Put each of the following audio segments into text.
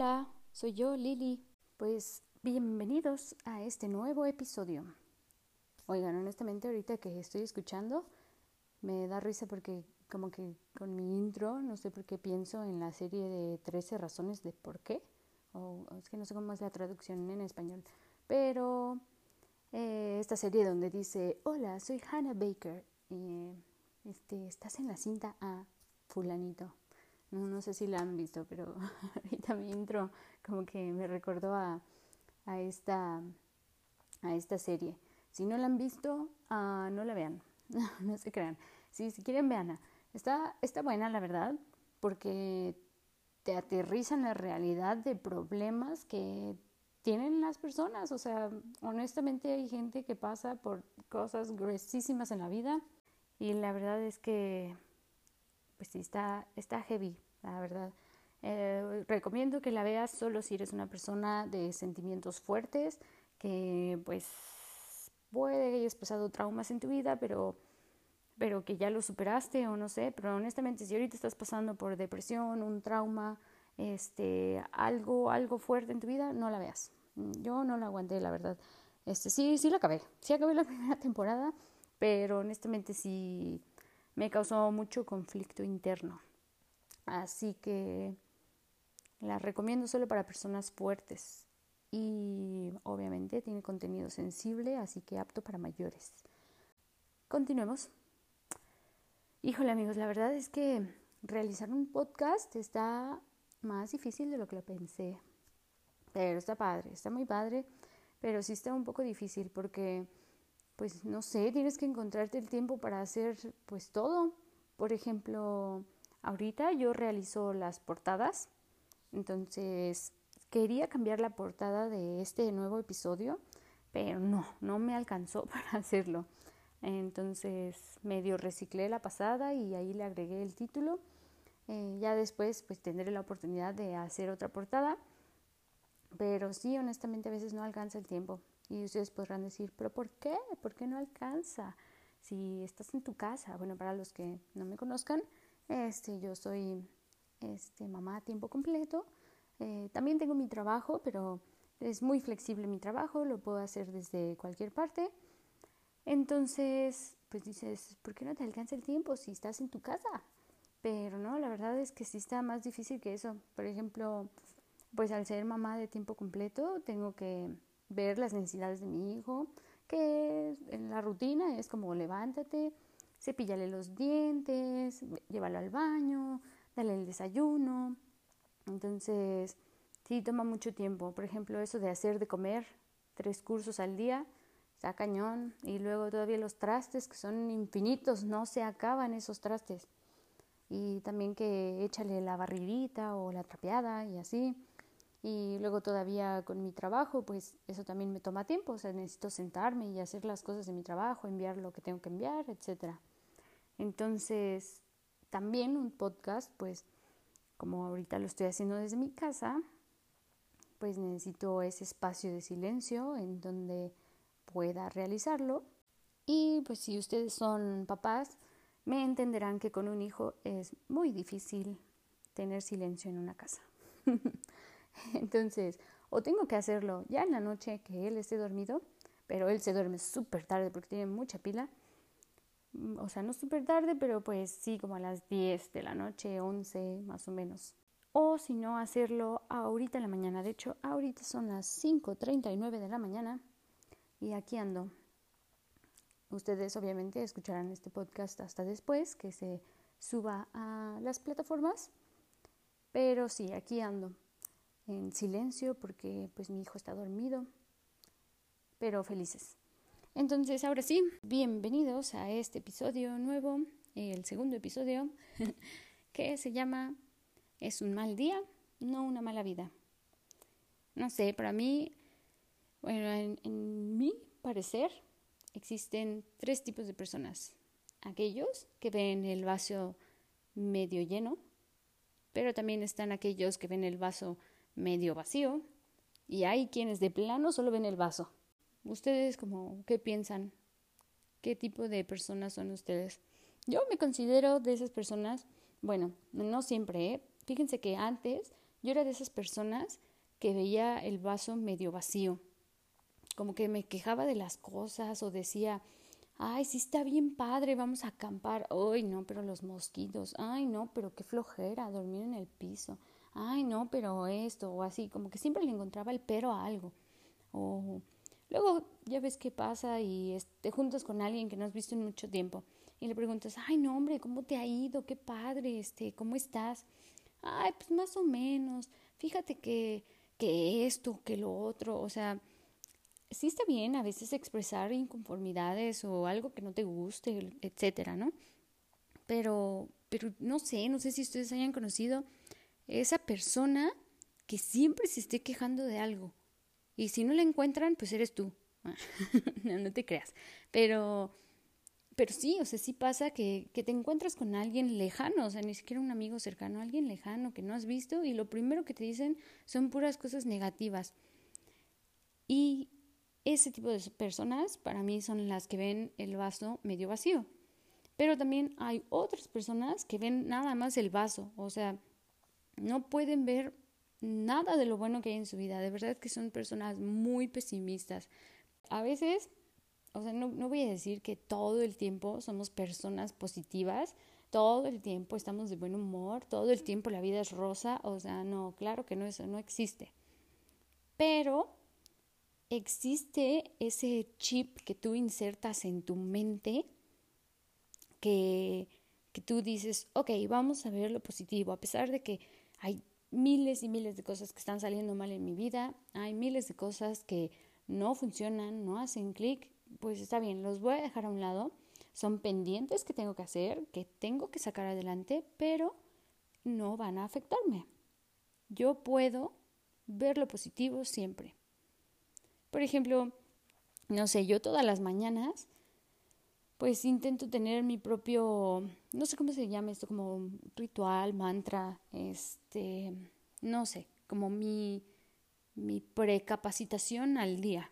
Hola, soy yo, Lili. Pues bienvenidos a este nuevo episodio. Oigan, honestamente ahorita que estoy escuchando me da risa porque como que con mi intro no sé por qué pienso en la serie de 13 razones de por qué. O es que no sé cómo es la traducción en español. Pero eh, esta serie donde dice, hola, soy Hannah Baker. y este, estás en la cinta A, fulanito. No, no sé si la han visto, pero ahorita mi intro como que me recordó a, a, esta, a esta serie. Si no la han visto, uh, no la vean, no se crean. Si, si quieren, veanla. Está, está buena, la verdad, porque te aterriza en la realidad de problemas que tienen las personas. O sea, honestamente hay gente que pasa por cosas gruesísimas en la vida y la verdad es que pues sí, está, está heavy, la verdad. Eh, recomiendo que la veas solo si eres una persona de sentimientos fuertes, que pues puede que hayas pasado traumas en tu vida, pero, pero que ya lo superaste o no sé, pero honestamente si ahorita estás pasando por depresión, un trauma, este, algo, algo fuerte en tu vida, no la veas. Yo no la aguanté, la verdad. Este, sí, sí la acabé. Sí acabé la primera temporada, pero honestamente sí me causó mucho conflicto interno. Así que la recomiendo solo para personas fuertes y obviamente tiene contenido sensible, así que apto para mayores. Continuemos. Híjole amigos, la verdad es que realizar un podcast está más difícil de lo que lo pensé. Pero está padre, está muy padre, pero sí está un poco difícil porque pues no sé, tienes que encontrarte el tiempo para hacer pues todo. Por ejemplo, ahorita yo realizo las portadas, entonces quería cambiar la portada de este nuevo episodio, pero no, no me alcanzó para hacerlo. Entonces medio reciclé la pasada y ahí le agregué el título. Eh, ya después pues tendré la oportunidad de hacer otra portada, pero sí, honestamente a veces no alcanza el tiempo. Y ustedes podrán decir, pero ¿por qué? ¿Por qué no alcanza? Si estás en tu casa, bueno, para los que no me conozcan, este, yo soy este, mamá a tiempo completo. Eh, también tengo mi trabajo, pero es muy flexible mi trabajo, lo puedo hacer desde cualquier parte. Entonces, pues dices, ¿por qué no te alcanza el tiempo si estás en tu casa? Pero no, la verdad es que sí está más difícil que eso. Por ejemplo, pues al ser mamá de tiempo completo, tengo que ver las necesidades de mi hijo, que en la rutina es como levántate, cepíllale los dientes, llévalo al baño, dale el desayuno. Entonces, sí, toma mucho tiempo. Por ejemplo, eso de hacer de comer tres cursos al día, está cañón. Y luego todavía los trastes, que son infinitos, no se acaban esos trastes. Y también que échale la barridita o la trapeada y así. Y luego todavía con mi trabajo, pues eso también me toma tiempo, o sea, necesito sentarme y hacer las cosas de mi trabajo, enviar lo que tengo que enviar, etc. Entonces, también un podcast, pues como ahorita lo estoy haciendo desde mi casa, pues necesito ese espacio de silencio en donde pueda realizarlo. Y pues si ustedes son papás, me entenderán que con un hijo es muy difícil tener silencio en una casa. Entonces, o tengo que hacerlo ya en la noche que él esté dormido, pero él se duerme súper tarde porque tiene mucha pila. Mm, o sea, no súper tarde, pero pues sí, como a las 10 de la noche, 11 más o menos. O si no, hacerlo ahorita en la mañana. De hecho, ahorita son las 5.39 de la mañana y aquí ando. Ustedes obviamente escucharán este podcast hasta después que se suba a las plataformas. Pero sí, aquí ando en silencio porque pues mi hijo está dormido, pero felices. Entonces, ahora sí, bienvenidos a este episodio nuevo, el segundo episodio, que se llama Es un mal día, no una mala vida. No sé, para mí, bueno, en, en mi parecer, existen tres tipos de personas. Aquellos que ven el vaso medio lleno, pero también están aquellos que ven el vaso medio vacío y hay quienes de plano solo ven el vaso. ¿Ustedes como qué piensan? ¿Qué tipo de personas son ustedes? Yo me considero de esas personas, bueno, no siempre, ¿eh? fíjense que antes yo era de esas personas que veía el vaso medio vacío, como que me quejaba de las cosas o decía, ay, sí está bien padre, vamos a acampar, ay, no, pero los mosquitos, ay, no, pero qué flojera dormir en el piso, ay, no, pero esto, o así, como que siempre le encontraba el pero a algo. O luego ya ves qué pasa y te juntas con alguien que no has visto en mucho tiempo y le preguntas, ay, no, hombre, ¿cómo te ha ido? Qué padre, este, ¿cómo estás? Ay, pues más o menos, fíjate que, que esto, que lo otro, o sea, sí está bien a veces expresar inconformidades o algo que no te guste, etcétera, ¿no? Pero, pero no sé, no sé si ustedes hayan conocido esa persona que siempre se esté quejando de algo. Y si no la encuentran, pues eres tú. no, no te creas. Pero, pero sí, o sea, sí pasa que, que te encuentras con alguien lejano, o sea, ni siquiera un amigo cercano, alguien lejano que no has visto y lo primero que te dicen son puras cosas negativas. Y ese tipo de personas para mí son las que ven el vaso medio vacío. Pero también hay otras personas que ven nada más el vaso, o sea, no pueden ver nada de lo bueno que hay en su vida. De verdad que son personas muy pesimistas. A veces, o sea, no, no voy a decir que todo el tiempo somos personas positivas, todo el tiempo estamos de buen humor, todo el tiempo la vida es rosa, o sea, no, claro que no, eso no existe. Pero existe ese chip que tú insertas en tu mente que, que tú dices, ok, vamos a ver lo positivo, a pesar de que hay miles y miles de cosas que están saliendo mal en mi vida, hay miles de cosas que no funcionan, no hacen clic, pues está bien, los voy a dejar a un lado. Son pendientes que tengo que hacer, que tengo que sacar adelante, pero no van a afectarme. Yo puedo ver lo positivo siempre. Por ejemplo, no sé, yo todas las mañanas pues intento tener mi propio, no sé cómo se llama esto, como ritual, mantra, este, no sé, como mi, mi precapacitación al día.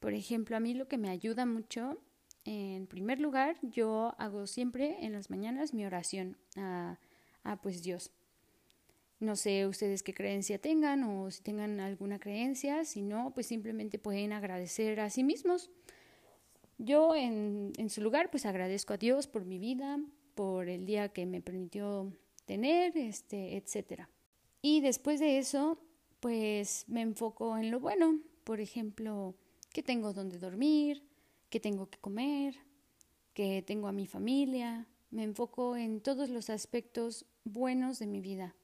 Por ejemplo, a mí lo que me ayuda mucho, en primer lugar, yo hago siempre en las mañanas mi oración a, a pues Dios. No sé ustedes qué creencia tengan o si tengan alguna creencia, si no, pues simplemente pueden agradecer a sí mismos yo en, en su lugar pues agradezco a Dios por mi vida, por el día que me permitió tener, este, etcétera. Y después de eso, pues me enfoco en lo bueno, por ejemplo, que tengo donde dormir, que tengo que comer, que tengo a mi familia, me enfoco en todos los aspectos buenos de mi vida.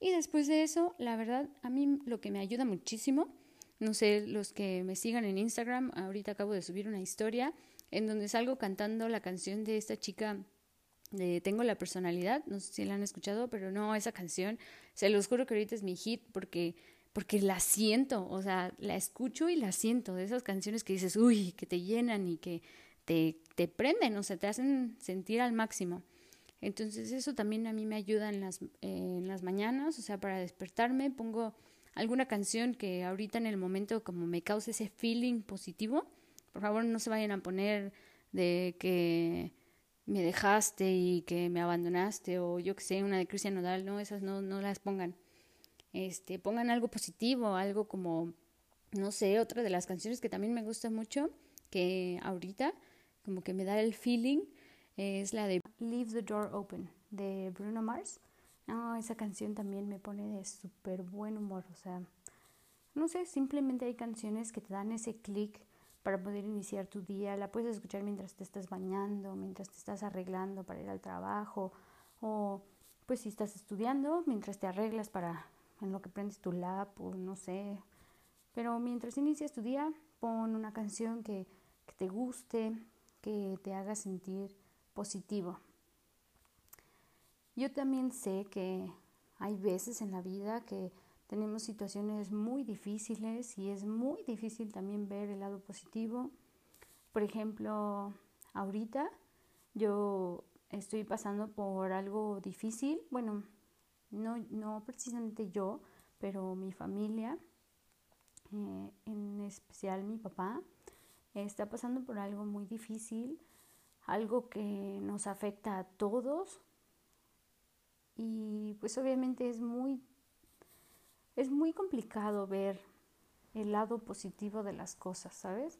Y después de eso, la verdad, a mí lo que me ayuda muchísimo no sé, los que me sigan en Instagram, ahorita acabo de subir una historia en donde salgo cantando la canción de esta chica de Tengo la personalidad, no sé si la han escuchado, pero no, esa canción, se los juro que ahorita es mi hit porque porque la siento, o sea, la escucho y la siento, de esas canciones que dices, uy, que te llenan y que te, te prenden, o sea, te hacen sentir al máximo. Entonces eso también a mí me ayuda en las, en las mañanas, o sea, para despertarme pongo alguna canción que ahorita en el momento como me cause ese feeling positivo, por favor no se vayan a poner de que me dejaste y que me abandonaste o yo que sé, una de Cristian Nodal, no, esas no, no las pongan. Este, pongan algo positivo, algo como, no sé, otra de las canciones que también me gusta mucho, que ahorita como que me da el feeling, es la de Leave the Door Open de Bruno Mars. No, esa canción también me pone de súper buen humor, o sea, no sé, simplemente hay canciones que te dan ese clic para poder iniciar tu día, la puedes escuchar mientras te estás bañando, mientras te estás arreglando para ir al trabajo, o pues si estás estudiando, mientras te arreglas para en lo que prendes tu lap, o no sé, pero mientras inicias tu día, pon una canción que, que te guste, que te haga sentir positivo. Yo también sé que hay veces en la vida que tenemos situaciones muy difíciles y es muy difícil también ver el lado positivo. Por ejemplo, ahorita yo estoy pasando por algo difícil, bueno, no, precisamente yo, pero mi familia, eh, en especial mi papá, está pasando por algo muy difícil, algo que nos afecta a todos, y pues obviamente es muy, es muy complicado ver el lado positivo de las cosas, ¿sabes?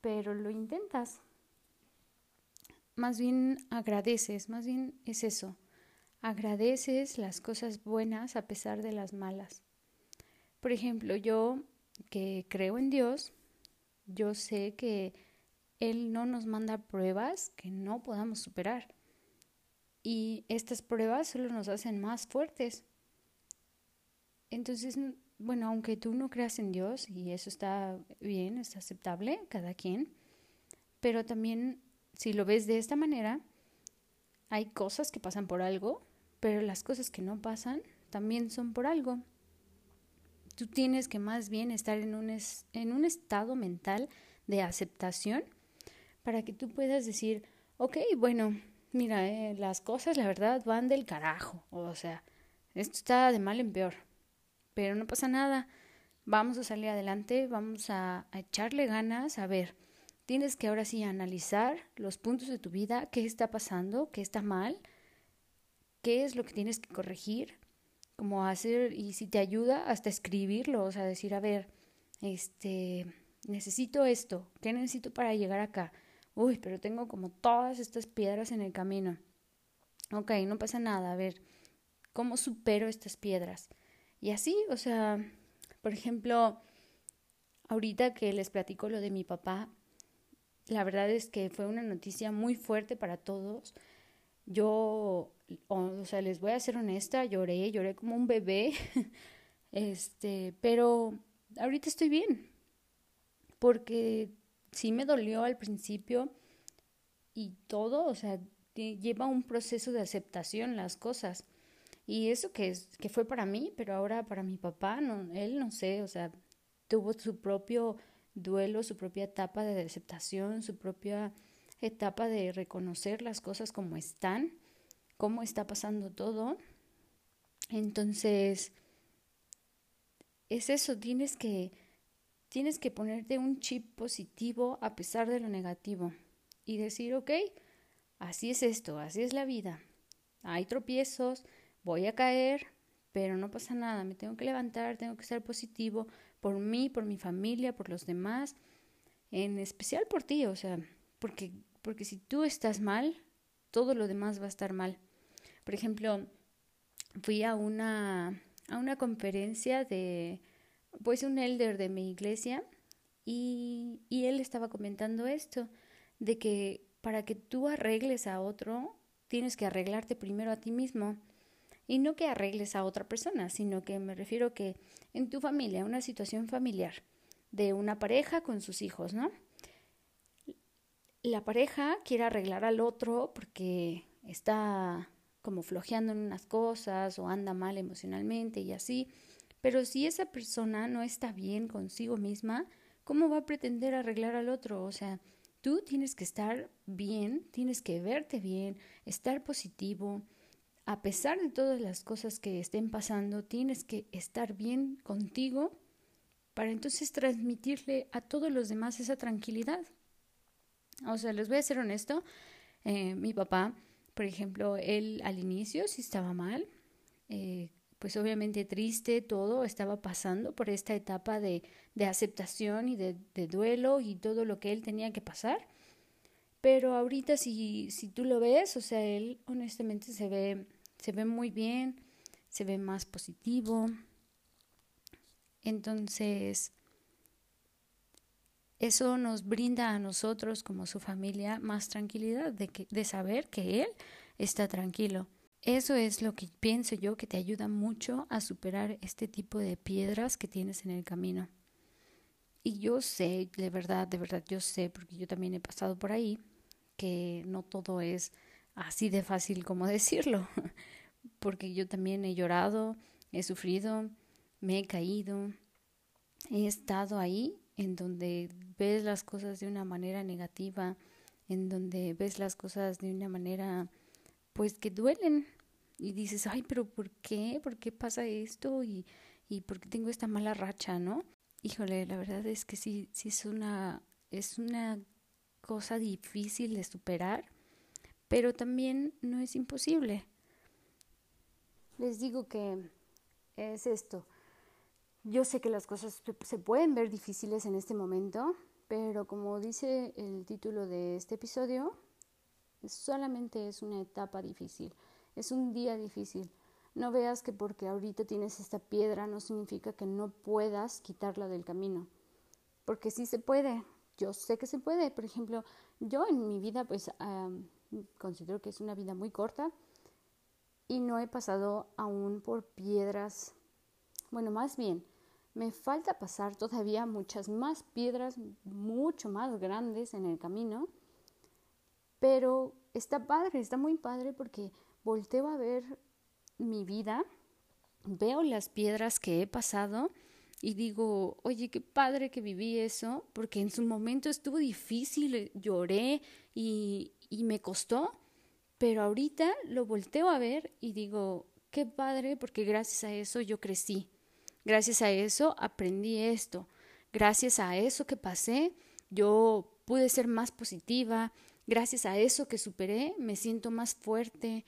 Pero lo intentas. Más bien agradeces, más bien es eso. Agradeces las cosas buenas a pesar de las malas. Por ejemplo, yo que creo en Dios, yo sé que Él no nos manda pruebas que no podamos superar. Y estas pruebas solo nos hacen más fuertes. Entonces, bueno, aunque tú no creas en Dios, y eso está bien, es aceptable, cada quien, pero también si lo ves de esta manera, hay cosas que pasan por algo, pero las cosas que no pasan también son por algo. Tú tienes que más bien estar en un, en un estado mental de aceptación para que tú puedas decir, ok, bueno, mira, eh, las cosas la verdad van del carajo, o sea, esto está de mal en peor pero no pasa nada. Vamos a salir adelante, vamos a, echarle ganas, a ver, tienes que ahora sí analizar los puntos de tu vida, qué está pasando, qué está mal, qué es lo que tienes que corregir, cómo hacer, y si te ayuda, hasta escribirlo, o sea, decir, a ver, este, necesito esto, ¿qué necesito para llegar acá? Uy, pero tengo como todas estas piedras en el camino. Ok, no pasa nada, a ver, ¿cómo supero estas piedras? Y así, o sea, por ejemplo, ahorita que les platico lo de mi papá, la verdad es que fue una noticia muy fuerte para todos. Yo, o, sea, les voy a ser honesta, lloré, lloré como un bebé, este, pero ahorita estoy bien, porque sí me dolió al principio y todo, o sea, lleva un proceso de aceptación las cosas. Y eso que, es, que fue para mí, pero ahora para mi papá, no, él no sé, o sea, tuvo su propio duelo, su propia etapa de aceptación, su propia etapa de reconocer las cosas como están, cómo está pasando todo. Entonces, es eso, tienes que, tienes que ponerte un chip positivo a pesar de lo negativo y decir, ok, así es esto, así es la vida. Hay tropiezos, voy a caer, pero no pasa nada, me tengo que levantar, tengo que ser positivo por mí, por mi familia, por los demás, en especial por ti, o sea, porque, porque si tú estás mal, todo lo demás va a estar mal. Por ejemplo, fui a una, a una conferencia de, pues un elder de mi iglesia, y, y él estaba comentando esto, de que para que tú arregles a otro, tienes que arreglarte primero a ti mismo. Y no que arregles a otra persona, sino que me refiero que en tu familia, una situación familiar de una pareja con sus hijos, ¿no? La pareja quiere arreglar al otro porque está como flojeando en unas cosas o anda mal emocionalmente y así, pero si esa persona no está bien consigo misma, ¿cómo va a pretender arreglar al otro? O sea, tú tienes que estar bien, tienes que verte bien, estar positivo, a pesar de todas las cosas que estén pasando, tienes que estar bien contigo para entonces transmitirle a todos los demás esa tranquilidad. O sea, les voy a ser honesto, eh, mi papá, por ejemplo, él al inicio sí estaba mal, eh, pues obviamente triste, todo estaba pasando por esta etapa de, de aceptación y de, de, duelo y todo lo que él tenía que pasar. Pero ahorita si, si tú lo ves, o sea, él honestamente se ve, se ve muy bien, se ve más positivo. Entonces, eso nos brinda a nosotros como su familia más tranquilidad de, que, de saber que él está tranquilo. Eso es lo que pienso yo que te ayuda mucho a superar este tipo de piedras que tienes en el camino. Y yo sé, de verdad, de verdad, yo sé, porque yo también he pasado por ahí, que no todo es así de fácil como decirlo, porque yo también he llorado, he sufrido, me he caído, he estado ahí en donde ves las cosas de una manera negativa, en donde ves las cosas de una manera pues que duelen y dices, ay, pero ¿por qué? ¿Por qué pasa esto? Y, y ¿por qué tengo esta mala racha, no? Híjole, la verdad es que sí, sí es una, es una cosa difícil de superar, pero también no es imposible. Les digo que es esto. Yo sé que las cosas se pueden ver difíciles en este momento, pero como dice el título de este episodio, solamente es una etapa difícil, es un día difícil. No veas que porque ahorita tienes esta piedra no significa que no puedas quitarla del camino, porque sí se puede, yo sé que se puede. Por ejemplo, yo en mi vida pues considero que es una vida muy corta y no he pasado aún por piedras, bueno, más bien, me falta pasar todavía muchas más piedras mucho más grandes en el camino, pero está padre, está muy padre porque volteo a ver mi vida, veo las piedras que he pasado y digo, oye, qué padre que viví eso, porque en su momento estuvo difícil, lloré y, y me costó, pero ahorita lo volteo a ver y digo, qué padre, porque gracias a eso yo crecí, gracias a eso aprendí esto, gracias a eso que pasé, yo pude ser más positiva, gracias a eso que superé, me siento más fuerte,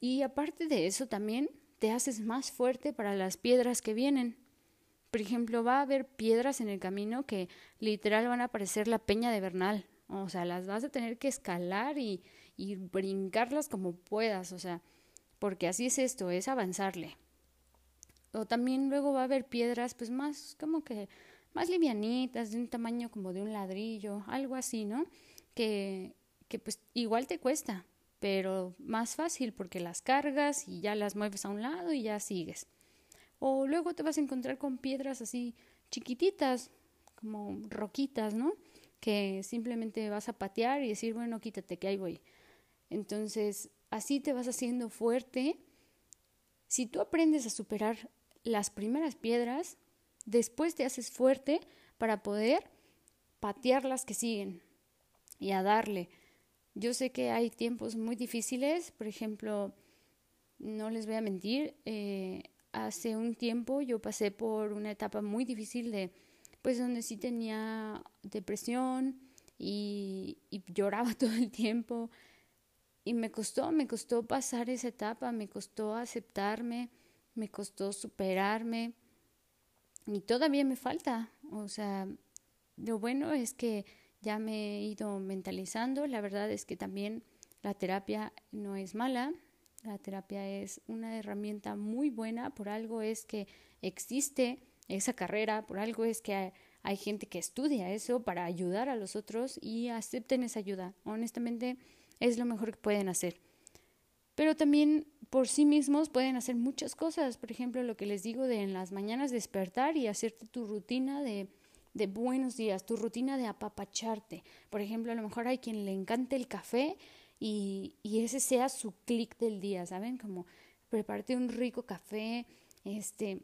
y aparte de eso también te haces más fuerte para las piedras que vienen. Por ejemplo, va a haber piedras en el camino que literal van a parecer la peña de Bernal. O sea, las vas a tener que escalar y, y brincarlas como puedas. O sea, porque así es esto, es avanzarle. O también luego va a haber piedras pues más como que más livianitas, de un tamaño como de un ladrillo, algo así, ¿no? Que, que pues igual te cuesta, pero más fácil porque las cargas y ya las mueves a un lado y ya sigues. O luego te vas a encontrar con piedras así chiquititas, como roquitas, ¿no? Que simplemente vas a patear y decir, bueno, quítate que ahí voy. Entonces, así te vas haciendo fuerte. Si tú aprendes a superar las primeras piedras, después te haces fuerte para poder patear las que siguen y a darle. Yo sé que hay tiempos muy difíciles, por ejemplo, no les voy a mentir, eh, hace un tiempo yo pasé por una etapa muy difícil de, pues donde sí tenía depresión y, y lloraba todo el tiempo. Y me costó, me costó pasar esa etapa, me costó aceptarme, me costó superarme. Y todavía me falta. O sea, lo bueno es que ya me he ido mentalizando. La verdad es que también la terapia no es mala. La terapia es una herramienta muy buena, por algo es que existe esa carrera, por algo es que hay, gente que estudia eso para ayudar a los otros y acepten esa ayuda. Honestamente, es lo mejor que pueden hacer. Pero también por sí mismos pueden hacer muchas cosas. Por ejemplo, lo que les digo de en las mañanas despertar y hacerte tu rutina de, de buenos días, tu rutina de apapacharte. Por ejemplo, a lo mejor hay quien le encanta el café y, ese sea su clic del día, ¿saben? Como prepararte un rico café, este,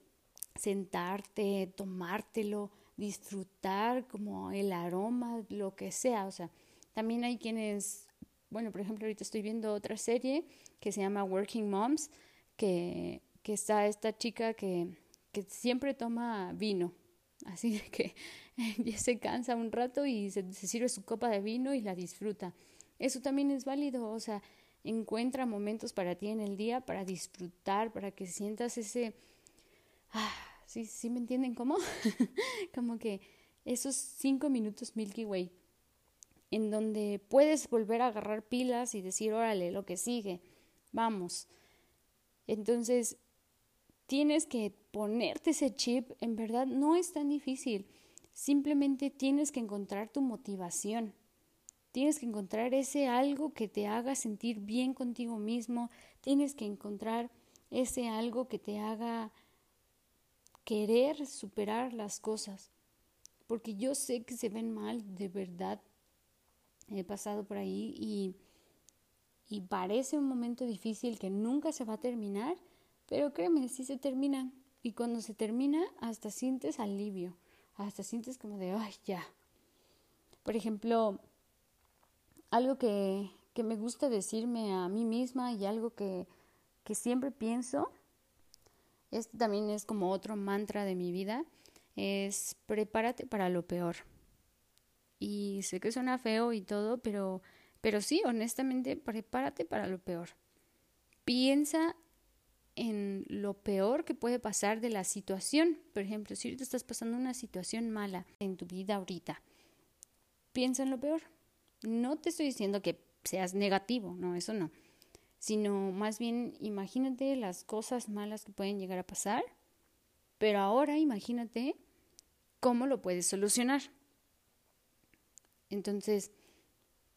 sentarte, tomártelo, disfrutar como el aroma, lo que sea, o sea, también hay quienes, bueno, por ejemplo, ahorita estoy viendo otra serie que se llama Working Moms, que, que está esta chica que, que siempre toma vino, así que ya se cansa un rato y se, sirve su copa de vino y la disfruta. Eso también es válido, o sea, encuentra momentos para ti en el día para disfrutar, para que sientas ese... Ah, ¿sí, ¿Sí me entienden cómo? Como que esos cinco minutos Milky Way, en donde puedes volver a agarrar pilas y decir, órale, lo que sigue, vamos. Entonces, tienes que ponerte ese chip, en verdad no es tan difícil, simplemente tienes que encontrar tu motivación. Tienes que encontrar ese algo que te haga sentir bien contigo mismo. Tienes que encontrar ese algo que te haga querer superar las cosas. Porque yo sé que se ven mal, de verdad. He pasado por ahí y, y parece un momento difícil que nunca se va a terminar, pero créeme, sí se termina. Y cuando se termina, hasta sientes alivio, hasta sientes como de, ay, ya. Por ejemplo, algo que, que me gusta decirme a mí misma y algo que, que siempre pienso, este también es como otro mantra de mi vida, es prepárate para lo peor. Y sé que suena feo y todo, pero, pero sí, honestamente, prepárate para lo peor. Piensa en lo peor que puede pasar de la situación. Por ejemplo, si ahorita estás pasando una situación mala en tu vida ahorita, piensa en lo peor. No te estoy diciendo que seas negativo, no, eso no. Sino más bien imagínate las cosas malas que pueden llegar a pasar, pero ahora imagínate cómo lo puedes solucionar. Entonces,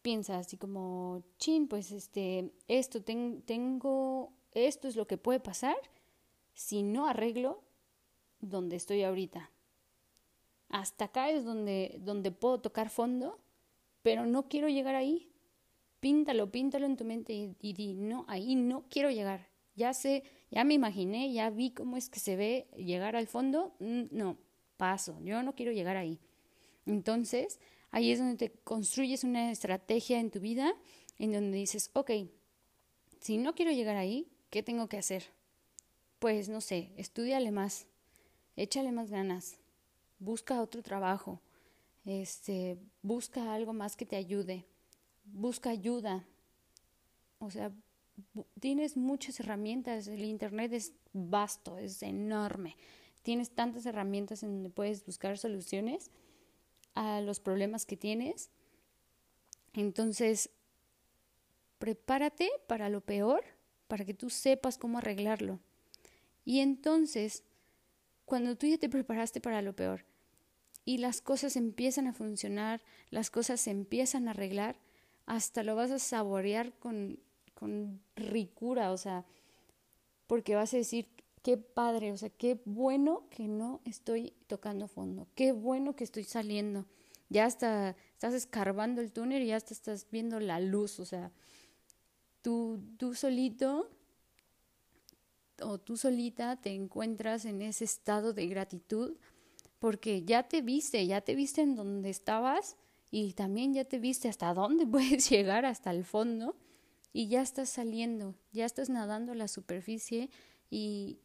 piensa así como, chin, pues este, esto tengo, esto es lo que puede pasar si no arreglo donde estoy ahorita. Hasta acá es donde, donde puedo tocar fondo, pero no quiero llegar ahí. Píntalo, píntalo en tu mente y, y di, no, ahí no quiero llegar. Ya sé, ya me imaginé, ya vi cómo es que se ve llegar al fondo. Mm, no, paso, yo no quiero llegar ahí. Entonces, Ahí es donde te construyes una estrategia en tu vida en donde dices, ok, si no quiero llegar ahí, ¿qué tengo que hacer? Pues no sé, estudiale más, échale más ganas, busca otro trabajo, este, busca algo más que te ayude, busca ayuda. O sea, tienes muchas herramientas, el internet es vasto, es enorme. Tienes tantas herramientas en donde puedes buscar soluciones a los problemas que tienes. Entonces, prepárate para lo peor, para que tú sepas cómo arreglarlo. Y entonces, cuando tú ya te preparaste para lo peor y las cosas empiezan a funcionar, las cosas se empiezan a arreglar, hasta lo vas a saborear con, con ricura, o sea, porque vas a decir, qué padre, o sea, qué bueno que no estoy tocando fondo, qué bueno que estoy saliendo. Ya hasta estás escarbando el túnel y ya estás viendo la luz, o sea, tú, tú solito o tú solita te encuentras en ese estado de gratitud porque ya te viste, ya te viste en donde estabas y también ya te viste hasta dónde puedes llegar, hasta el fondo, y ya estás saliendo, ya estás nadando a la superficie y,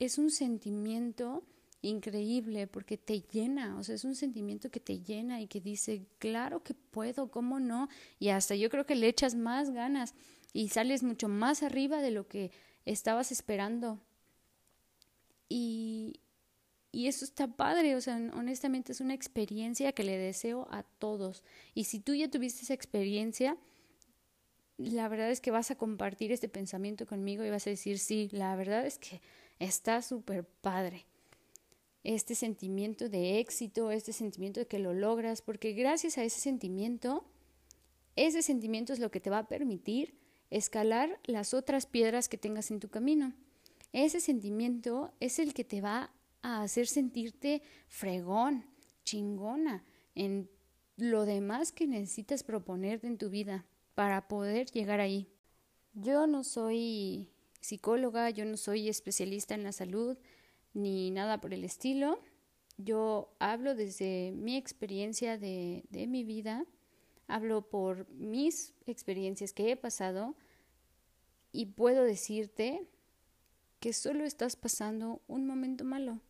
es un sentimiento increíble porque te llena, o sea, es un sentimiento que te llena y que dice, claro que puedo, ¿cómo no? Y hasta yo creo que le echas más ganas y sales mucho más arriba de lo que estabas esperando. Y, y eso está padre, o sea, honestamente es una experiencia que le deseo a todos. Y si tú ya tuviste esa experiencia, la verdad es que vas a compartir este pensamiento conmigo y vas a decir, sí, la verdad es que está súper padre. Este sentimiento de éxito, este sentimiento de que lo logras, porque gracias a ese sentimiento, ese sentimiento es lo que te va a permitir escalar las otras piedras que tengas en tu camino. Ese sentimiento es el que te va a hacer sentirte fregón, chingona, en lo demás que necesitas proponerte en tu vida para poder llegar ahí. Yo no soy psicóloga, yo no soy especialista en la salud ni nada por el estilo. Yo hablo desde mi experiencia de, mi vida, hablo por mis experiencias que he pasado y puedo decirte que solo estás pasando un momento malo.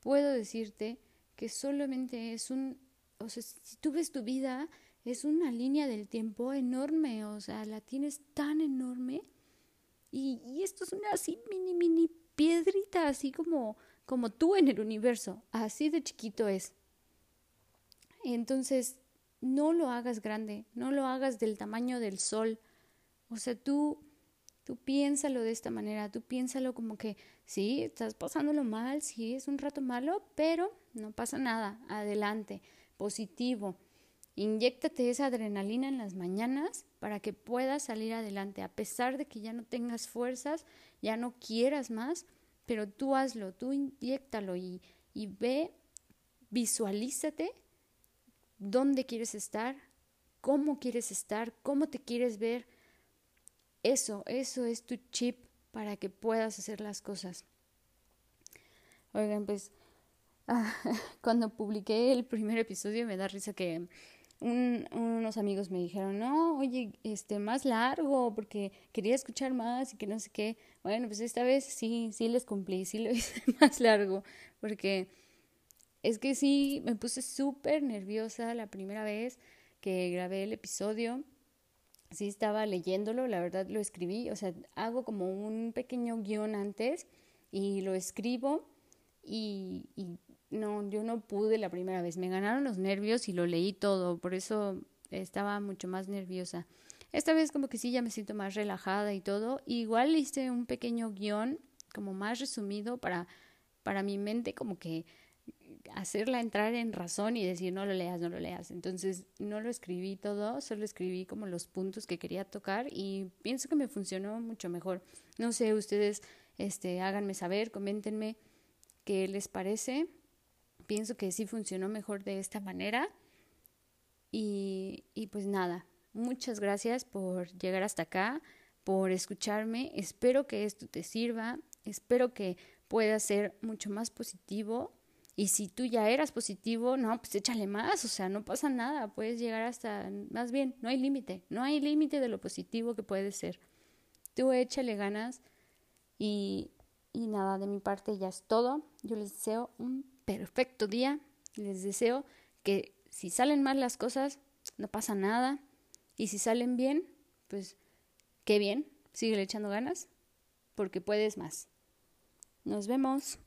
Puedo decirte que solamente es un, o sea, si tú ves tu vida, es una línea del tiempo enorme, o sea, la tienes tan enorme y, esto es una así mini, mini piedrita, así como, como tú en el universo. Así de chiquito es. Entonces, no lo hagas grande, no lo hagas del tamaño del sol. O sea, tú, tú piénsalo de esta manera, tú piénsalo como que sí, estás pasándolo mal, sí, es un rato malo, pero no pasa nada, adelante, positivo. Inyéctate esa adrenalina en las mañanas para que puedas salir adelante, a pesar de que ya no tengas fuerzas, ya no quieras más, pero tú hazlo, tú inyectalo y, y ve, visualízate dónde quieres estar, cómo quieres estar, cómo te quieres ver. Eso, eso es tu chip para que puedas hacer las cosas. Oigan, pues cuando publiqué el primer episodio me da risa que unos amigos me dijeron, no, oye, este, más largo, porque quería escuchar más y que no sé qué. Bueno, pues esta vez sí, sí les cumplí, sí lo hice más largo, porque es que sí, me puse súper nerviosa la primera vez que grabé el episodio. sí estaba leyéndolo, la verdad lo escribí, o sea, hago como un pequeño guion antes y lo escribo y no, yo no pude la primera vez, me ganaron los nervios y lo leí todo, por eso estaba mucho más nerviosa. Esta vez como que sí ya me siento más relajada y todo. igual hice un pequeño guion como más resumido para, para mi mente como que hacerla entrar en razón y decir no lo leas, no lo leas. Entonces no lo escribí todo, solo escribí como los puntos que quería tocar y pienso que me funcionó mucho mejor. No sé, ustedes este háganme saber, coméntenme qué les parece. Pienso que sí funcionó mejor de esta manera. Y, y pues nada, muchas gracias por llegar hasta acá, por escucharme. Espero que esto te sirva, espero que puedas ser mucho más positivo. Y si tú ya eras positivo, no, pues échale más, o sea, no pasa nada, puedes llegar hasta, más bien, no hay límite, no hay límite de lo positivo que puedes ser. Tú échale ganas y, y nada, de mi parte ya es todo. Yo les deseo un perfecto día, les deseo que si salen mal las cosas, no pasa nada. Y si salen bien, pues qué bien, sigue echando ganas, porque puedes más. Nos vemos.